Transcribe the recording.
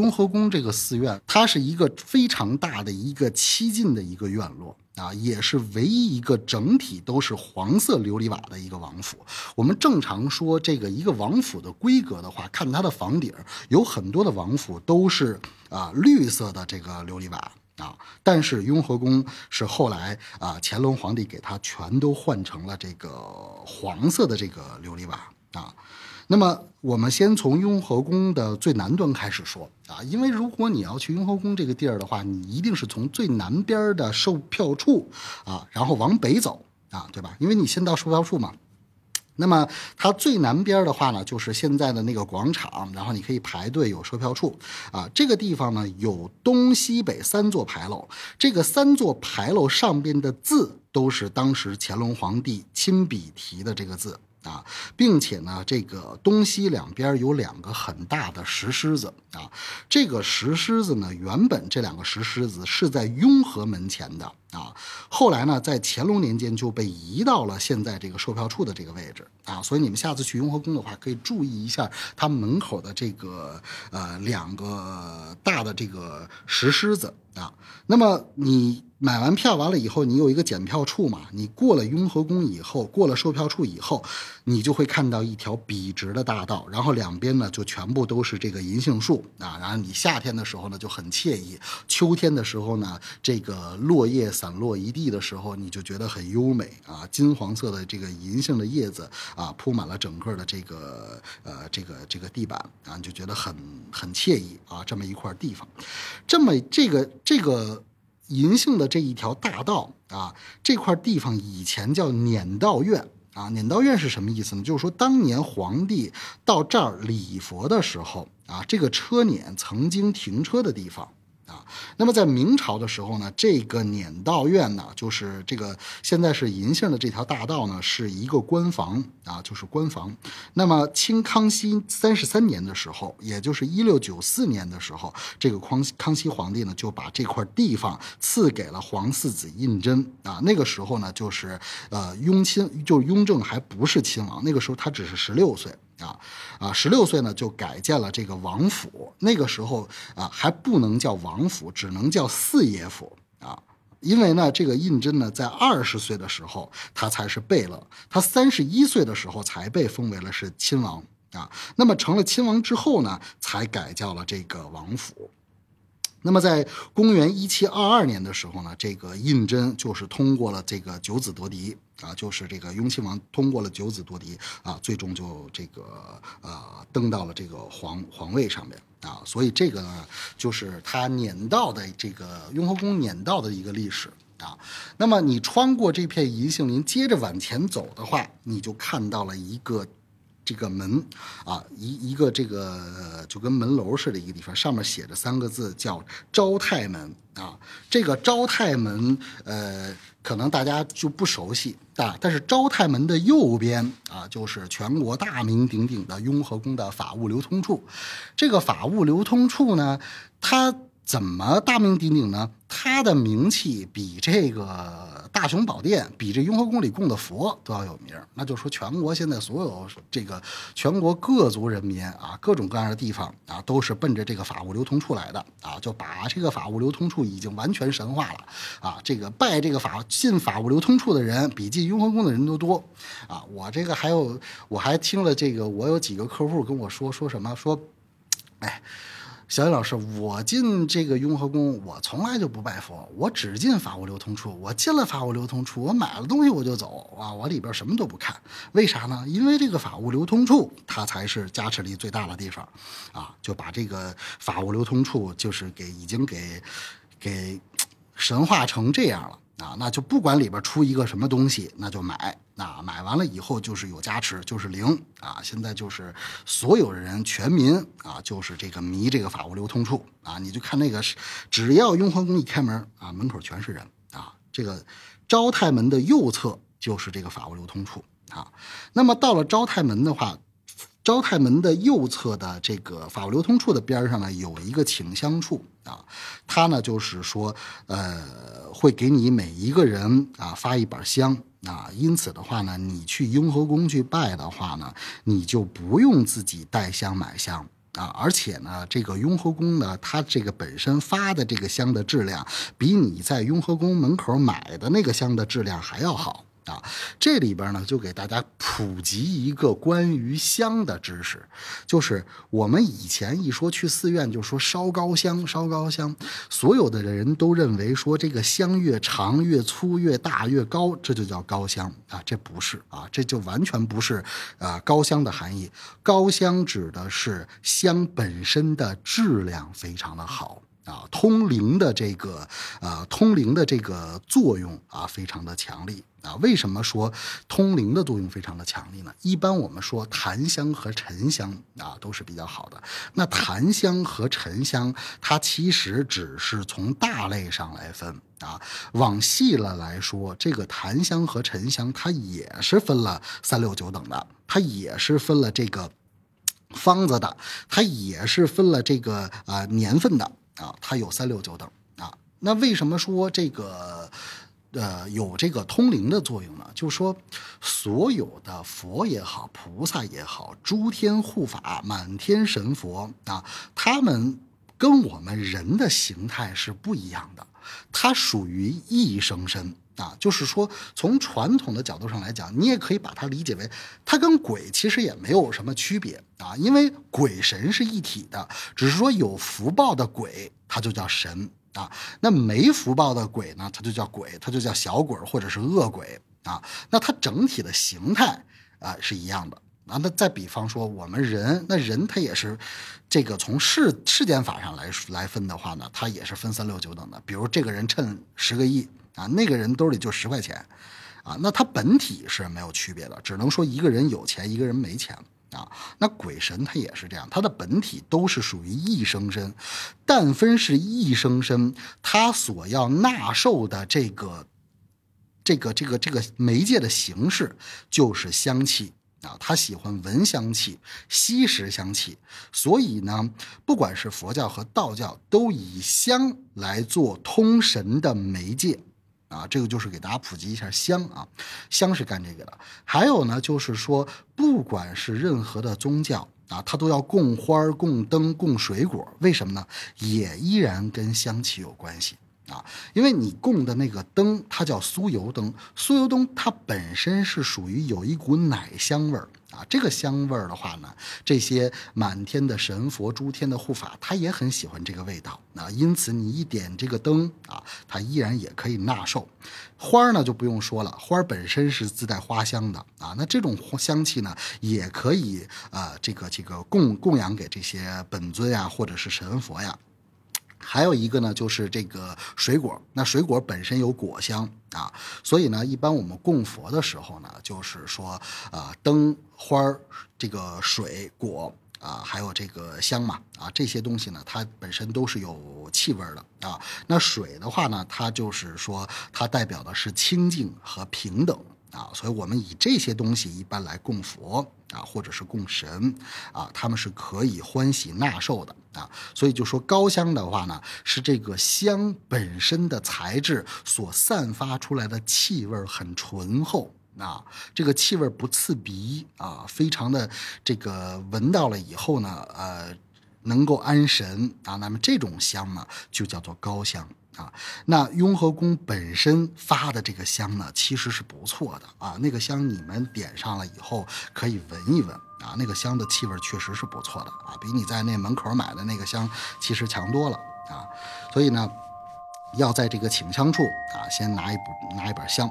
雍和宫这个寺院，它是一个非常大的一个七进的一个院落啊，也是唯一一个整体都是黄色琉璃瓦的一个王府。我们正常说这个一个王府的规格的话，看它的房顶，有很多的王府都是啊绿色的这个琉璃瓦啊，但是雍和宫是后来啊乾隆皇帝给它全都换成了这个黄色的这个琉璃瓦啊。那么我们先从雍和宫的最南端开始说啊，因为如果你要去雍和宫这个地儿的话，你一定是从最南边的售票处啊，然后往北走啊，对吧？因为你先到售票处嘛。那么它最南边的话呢，就是现在的那个广场，然后你可以排队有售票处啊。这个地方呢有东西北三座牌楼，这个三座牌楼上边的字都是当时乾隆皇帝亲笔题的这个字。啊，并且呢，这个东西两边有两个很大的石狮子啊。这个石狮子呢，原本这两个石狮子是在雍和门前的啊。后来呢，在乾隆年间就被移到了现在这个售票处的这个位置啊。所以你们下次去雍和宫的话，可以注意一下它门口的这个呃两个大的这个石狮子啊。那么你。买完票完了以后，你有一个检票处嘛？你过了雍和宫以后，过了售票处以后，你就会看到一条笔直的大道，然后两边呢就全部都是这个银杏树啊。然后你夏天的时候呢就很惬意，秋天的时候呢，这个落叶散落一地的时候，你就觉得很优美啊。金黄色的这个银杏的叶子啊，铺满了整个的这个呃这个这个地板啊，你就觉得很很惬意啊。这么一块地方，这么这个这个。银杏的这一条大道啊，这块地方以前叫碾道院啊。碾道院是什么意思呢？就是说当年皇帝到这儿礼佛的时候啊，这个车辇曾经停车的地方。啊，那么在明朝的时候呢，这个辇道院呢，就是这个现在是银杏的这条大道呢，是一个官房啊，就是官房。那么清康熙三十三年的时候，也就是一六九四年的时候，这个康康熙皇帝呢，就把这块地方赐给了皇四子胤禛啊。那个时候呢，就是呃雍亲，就是雍正还不是亲王，那个时候他只是十六岁。啊，啊，十六岁呢就改建了这个王府。那个时候啊还不能叫王府，只能叫四爷府啊。因为呢，这个胤禛呢在二十岁的时候他才是贝勒，他三十一岁的时候才被封为了是亲王啊。那么成了亲王之后呢，才改叫了这个王府。那么在公元一七二二年的时候呢，这个胤禛就是通过了这个九子夺嫡啊，就是这个雍亲王通过了九子夺嫡啊，最终就这个呃登到了这个皇皇位上面啊，所以这个呢就是他撵到的这个雍和宫撵到的一个历史啊。那么你穿过这片银杏林，接着往前走的话，你就看到了一个。这个门啊，一一个这个就跟门楼似的，一个地方上面写着三个字，叫昭泰门啊。这个昭泰门，呃，可能大家就不熟悉啊。但是昭泰门的右边啊，就是全国大名鼎鼎的雍和宫的法务流通处。这个法务流通处呢，它怎么大名鼎鼎呢？他的名气比这个。大雄宝殿比这雍和宫里供的佛都要有名，那就说全国现在所有这个全国各族人民啊，各种各样的地方啊，都是奔着这个法物流通处来的啊，就把这个法物流通处已经完全神化了啊。这个拜这个法进法物流通处的人比进雍和宫的人都多啊。我这个还有我还听了这个，我有几个客户跟我说说什么说，哎。小雨老师，我进这个雍和宫，我从来就不拜佛，我只进法务流通处。我进了法务流通处，我买了东西我就走啊，我里边什么都不看。为啥呢？因为这个法务流通处它才是加持力最大的地方，啊，就把这个法务流通处就是给已经给给神化成这样了。啊，那就不管里边出一个什么东西，那就买。那买完了以后就是有加持，就是灵啊。现在就是所有人全民啊，就是这个迷这个法务流通处啊。你就看那个，只要雍和宫一开门啊，门口全是人啊。这个昭泰门的右侧就是这个法务流通处啊。那么到了昭泰门的话。昭泰门的右侧的这个法务流通处的边上呢，有一个请香处啊，它呢就是说，呃，会给你每一个人啊发一板香啊，因此的话呢，你去雍和宫去拜的话呢，你就不用自己带香买香啊，而且呢，这个雍和宫呢，它这个本身发的这个香的质量，比你在雍和宫门口买的那个香的质量还要好。啊，这里边呢，就给大家普及一个关于香的知识，就是我们以前一说去寺院，就说烧高香，烧高香，所有的人都认为说这个香越长、越粗、越大、越高，这就叫高香啊，这不是啊，这就完全不是啊高香的含义。高香指的是香本身的质量非常的好。啊，通灵的这个，呃，通灵的这个作用啊，非常的强力啊。为什么说通灵的作用非常的强力呢？一般我们说檀香和沉香啊，都是比较好的。那檀香和沉香，它其实只是从大类上来分啊，往细了来说，这个檀香和沉香，它也是分了三六九等的，它也是分了这个方子的，它也是分了这个啊年份的。啊，它有三六九等啊。那为什么说这个呃有这个通灵的作用呢？就说，所有的佛也好，菩萨也好，诸天护法、满天神佛啊，他们跟我们人的形态是不一样的，它属于异生身啊。就是说，从传统的角度上来讲，你也可以把它理解为，它跟鬼其实也没有什么区别。啊，因为鬼神是一体的，只是说有福报的鬼，它就叫神啊；那没福报的鬼呢，它就叫鬼，它就叫小鬼或者是恶鬼啊。那它整体的形态啊是一样的啊。那再比方说我们人，那人他也是这个从世世间法上来来分的话呢，它也是分三六九等的。比如这个人趁十个亿啊，那个人兜里就十块钱啊，那他本体是没有区别的，只能说一个人有钱，一个人没钱。啊，那鬼神他也是这样，他的本体都是属于一生身，但分是一生身，他所要纳受的这个、这个、这个、这个媒介的形式就是香气啊，他喜欢闻香气、吸食香气，所以呢，不管是佛教和道教，都以香来做通神的媒介。啊，这个就是给大家普及一下香啊，香是干这个的。还有呢，就是说，不管是任何的宗教啊，它都要供花、供灯、供水果，为什么呢？也依然跟香气有关系啊，因为你供的那个灯，它叫酥油灯，酥油灯它本身是属于有一股奶香味儿。啊，这个香味儿的话呢，这些满天的神佛、诸天的护法，他也很喜欢这个味道啊。因此，你一点这个灯啊，它依然也可以纳受。花儿呢就不用说了，花儿本身是自带花香的啊。那这种香气呢，也可以啊，这个这个供供养给这些本尊呀，或者是神佛呀。还有一个呢，就是这个水果。那水果本身有果香啊，所以呢，一般我们供佛的时候呢，就是说，呃，灯花儿、这个水果啊，还有这个香嘛啊，这些东西呢，它本身都是有气味的啊。那水的话呢，它就是说，它代表的是清净和平等。啊，所以我们以这些东西一般来供佛啊，或者是供神啊，他们是可以欢喜纳受的啊。所以就说高香的话呢，是这个香本身的材质所散发出来的气味很醇厚啊，这个气味不刺鼻啊，非常的这个闻到了以后呢，呃，能够安神啊。那么这种香呢，就叫做高香。啊，那雍和宫本身发的这个香呢，其实是不错的啊。那个香你们点上了以后，可以闻一闻啊，那个香的气味确实是不错的啊，比你在那门口买的那个香其实强多了啊。所以呢，要在这个请香处啊，先拿一拿一把香。